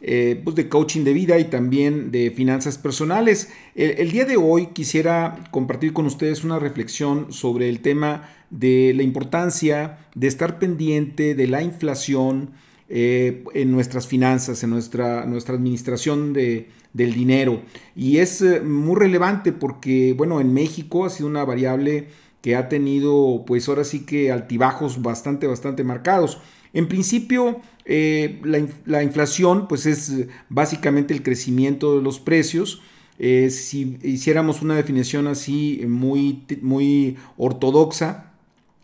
eh, pues de coaching de vida y también de finanzas personales. El, día de hoy quisiera compartir con ustedes una reflexión sobre el tema de la importancia de estar pendiente de la inflación eh, en nuestras finanzas, en nuestra, nuestra administración de, del dinero. Y es eh, muy relevante porque, bueno, en México ha sido una variable que ha tenido, pues ahora sí que altibajos bastante, bastante marcados. En principio, eh, la, inflación pues es eh, básicamente el crecimiento de los precios. Eh, si hiciéramos una definición así muy, muy ortodoxa,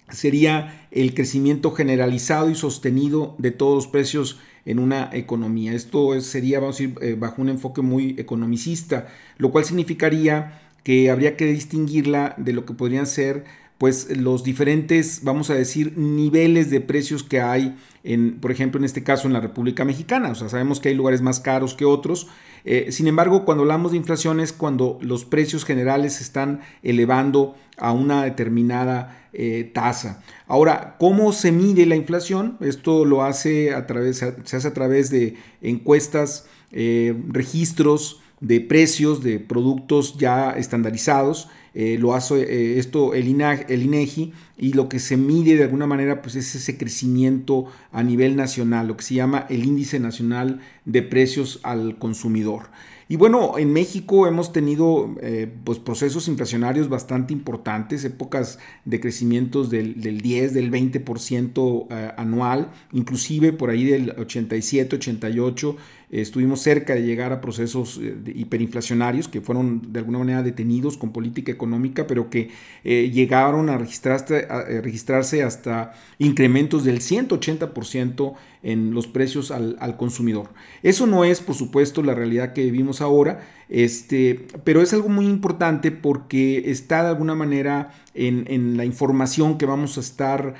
sería el crecimiento generalizado y sostenido de todos los precios en una economía. Esto sería, vamos a decir, bajo un enfoque muy economicista, lo cual significaría que habría que distinguirla de lo que podrían ser pues los diferentes, vamos a decir, niveles de precios que hay, en, por ejemplo, en este caso en la República Mexicana. O sea, sabemos que hay lugares más caros que otros. Eh, sin embargo, cuando hablamos de inflación es cuando los precios generales se están elevando a una determinada eh, tasa. Ahora, ¿cómo se mide la inflación? Esto lo hace a través, se hace a través de encuestas, eh, registros de precios de productos ya estandarizados eh, lo hace eh, esto el, el INEGI y lo que se mide de alguna manera pues es ese crecimiento a nivel nacional, lo que se llama el índice nacional de precios al consumidor. Y bueno, en México hemos tenido eh, pues procesos inflacionarios bastante importantes, épocas de crecimientos del, del 10, del 20% anual, inclusive por ahí del 87, 88 estuvimos cerca de llegar a procesos eh, hiperinflacionarios que fueron de alguna manera detenidos con política económica, pero que eh, llegaron a registrarse, a eh, registrarse, hasta incrementos del 180% en los precios al, consumidor. Eso no es, por supuesto, la realidad que vivimos ahora, este, pero es algo muy importante porque está de alguna manera en, la información que vamos a estar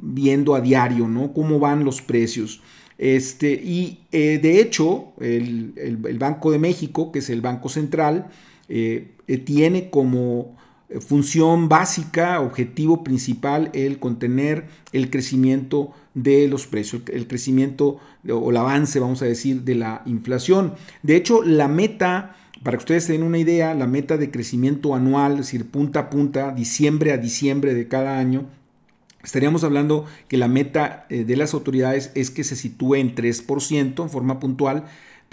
viendo a diario, ¿no? Cómo van los precios. Este, y eh, de hecho, el, Banco de México, que es el Banco Central, eh, eh, tiene como función básica, objetivo principal, el contener el crecimiento de los precios, el crecimiento o el avance, vamos a decir, de la inflación. De hecho, la meta, para que ustedes tengan una idea, la meta de crecimiento anual, es decir, punta a punta, diciembre a diciembre de cada año, Estaríamos hablando que la meta eh, de las autoridades es que se sitúe en 3% en forma puntual,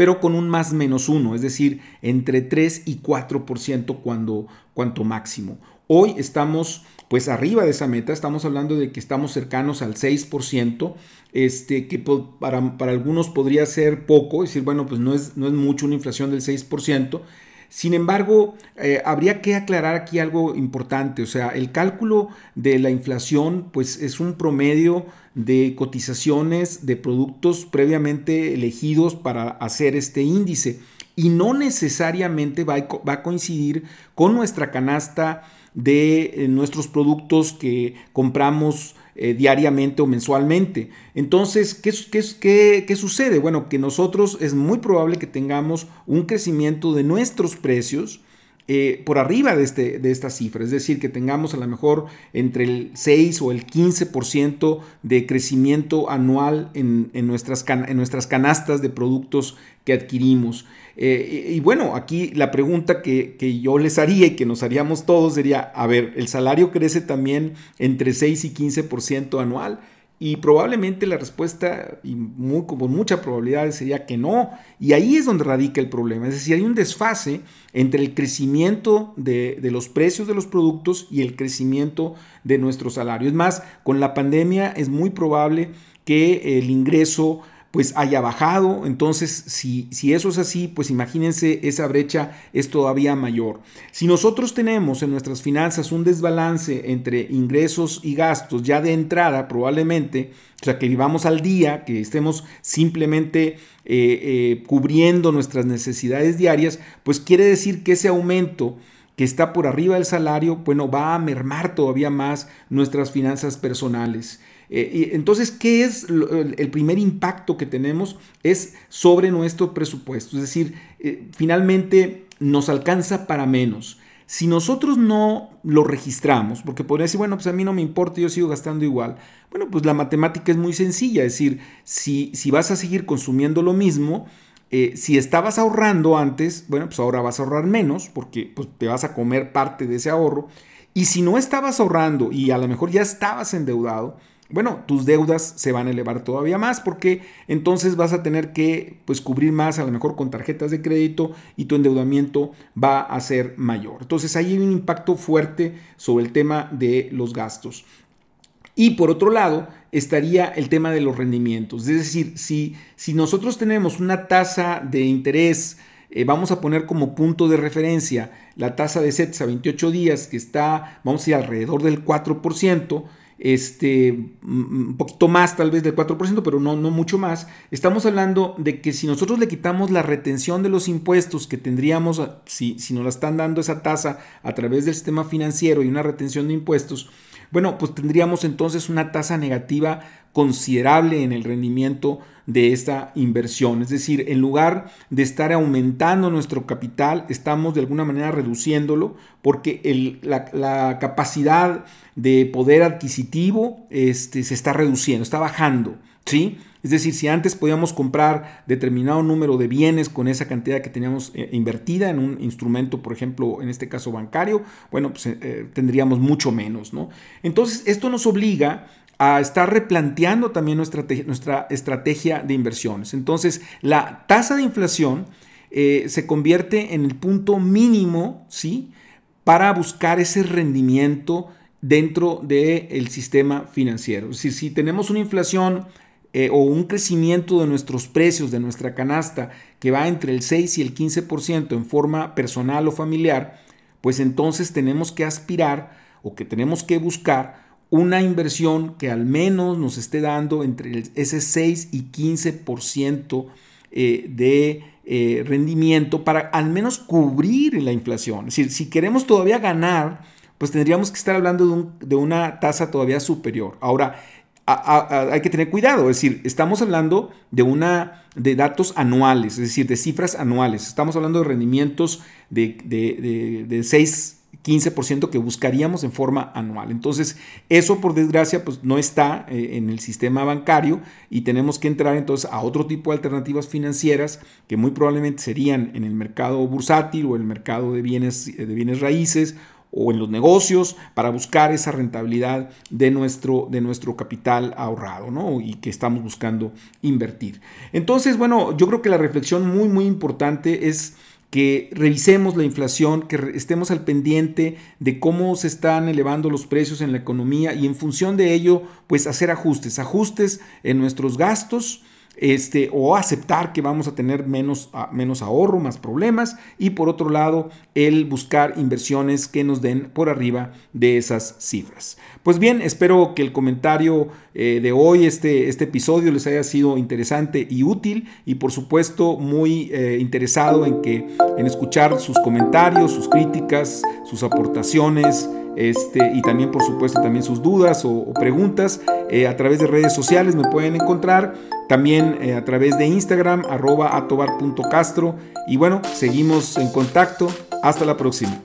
pero con un más menos 1, es decir, entre 3 y 4% cuando, cuanto máximo. Hoy estamos pues arriba de esa meta, estamos hablando de que estamos cercanos al 6%, este, que para, para algunos podría ser poco, es decir, bueno, pues no es, no es mucho una inflación del 6%, sin embargo, eh, habría que aclarar aquí algo importante, o sea, el cálculo de la inflación pues es un promedio de cotizaciones de productos previamente elegidos para hacer este índice. Y no necesariamente va a coincidir con nuestra canasta de eh, nuestros productos que compramos eh, diariamente o mensualmente. Entonces, ¿qué, qué, qué, sucede? Bueno, que nosotros es muy probable que tengamos un crecimiento de nuestros precios eh, por arriba de, este, de esta cifra, es decir, que tengamos a lo mejor entre el 6 o el 15% de crecimiento anual en, nuestras en nuestras canastas de productos que adquirimos. Eh, y, bueno, aquí la pregunta que, yo les haría y que nos haríamos todos sería, a ver, ¿el salario crece también entre 6 y 15% anual? Y probablemente la respuesta, y muy, con mucha probabilidad, sería que no. Y ahí es donde radica el problema. Es decir, hay un desfase entre el crecimiento de, de los precios de los productos y el crecimiento de nuestro salario. Es más, con la pandemia es muy probable que el ingreso pues haya bajado. Entonces, si, si eso es así, pues imagínense esa brecha es todavía mayor. Si nosotros tenemos en nuestras finanzas un desbalance entre ingresos y gastos ya de entrada, probablemente, o sea, que vivamos al día, que estemos simplemente eh, eh, cubriendo nuestras necesidades diarias, pues quiere decir que ese aumento que está por arriba del salario, bueno, va a mermar todavía más nuestras finanzas personales. Eh, entonces, ¿qué es el primer impacto que tenemos? Es sobre nuestro presupuesto. Es decir, eh, finalmente nos alcanza para menos. Si nosotros no lo registramos, porque podría decir, bueno, pues a mí no me importa, yo sigo gastando igual. Bueno, pues la matemática es muy sencilla, es decir, si, si vas a seguir consumiendo lo mismo, eh, si estabas ahorrando antes, bueno, pues ahora vas a ahorrar menos porque pues, te vas a comer parte de ese ahorro. Y si no estabas ahorrando y a lo mejor ya estabas endeudado, bueno, tus deudas se van a elevar todavía más porque entonces vas a tener que pues cubrir más a lo mejor con tarjetas de crédito y tu endeudamiento va a ser mayor. Entonces ahí hay un impacto fuerte sobre el tema de los gastos. Y por otro lado, estaría el tema de los rendimientos. Es decir, si, si nosotros tenemos una tasa de interés, eh, vamos a poner como punto de referencia la tasa de CETES a 28 días, que está, vamos a ir alrededor del 4%, este, un poquito más tal vez del 4%, pero no, no mucho más, estamos hablando de que si nosotros le quitamos la retención de los impuestos que tendríamos, si, si nos la están dando esa tasa a través del sistema financiero y una retención de impuestos, bueno, pues tendríamos entonces una tasa negativa considerable en el rendimiento de esta inversión. Es decir, en lugar de estar aumentando nuestro capital, estamos de alguna manera reduciéndolo porque la, capacidad de poder adquisitivo este, se está reduciendo, está bajando. ¿sí? Es decir, si antes podíamos comprar determinado número de bienes con esa cantidad que teníamos eh, invertida en un instrumento, por ejemplo, en este caso bancario, bueno, pues eh, tendríamos mucho menos, ¿no? Entonces, esto nos obliga a estar replanteando también nuestra, nuestra estrategia de inversiones. Entonces, la tasa de inflación eh, se convierte en el punto mínimo, ¿sí? Para buscar ese rendimiento dentro del sistema financiero. Decir, si tenemos una inflación eh, o un crecimiento de nuestros precios, de nuestra canasta, que va entre el 6 y el 15% en forma personal o familiar, pues entonces tenemos que aspirar o que tenemos que buscar una inversión que al menos nos esté dando entre ese 6 y 15% eh, de eh, rendimiento para al menos cubrir la inflación. Es decir, si queremos todavía ganar, pues tendríamos que estar hablando de, de una tasa todavía superior. Ahora, hay que tener cuidado, es decir, estamos hablando de una de datos anuales, es decir, de cifras anuales. Estamos hablando de rendimientos de, de, de, 6 15% que buscaríamos en forma anual. Entonces, eso por desgracia pues no está eh, en el sistema bancario y tenemos que entrar entonces a otro tipo de alternativas financieras que muy probablemente serían en el mercado bursátil o el mercado de bienes, de bienes raíces o en los negocios para buscar esa rentabilidad de nuestro, de nuestro capital ahorrado ¿no? y que estamos buscando invertir. Entonces, bueno, yo creo que la reflexión muy, muy importante es que revisemos la inflación, que estemos al pendiente de cómo se están elevando los precios en la economía y en función de ello, pues hacer ajustes, ajustes en nuestros gastos, este, o aceptar que vamos a tener menos, menos ahorro, más problemas, y por otro lado, el buscar inversiones que nos den por arriba de esas cifras. Pues bien, espero que el comentario eh, de hoy, este, este episodio, les haya sido interesante y útil, y por supuesto muy eh, interesado en, que, en escuchar sus comentarios, sus críticas, sus aportaciones, este, y también por supuesto también sus dudas o, preguntas eh, a través de redes sociales me pueden encontrar también eh, a través de Instagram arroba atobar.castro y bueno seguimos en contacto. Hasta la próxima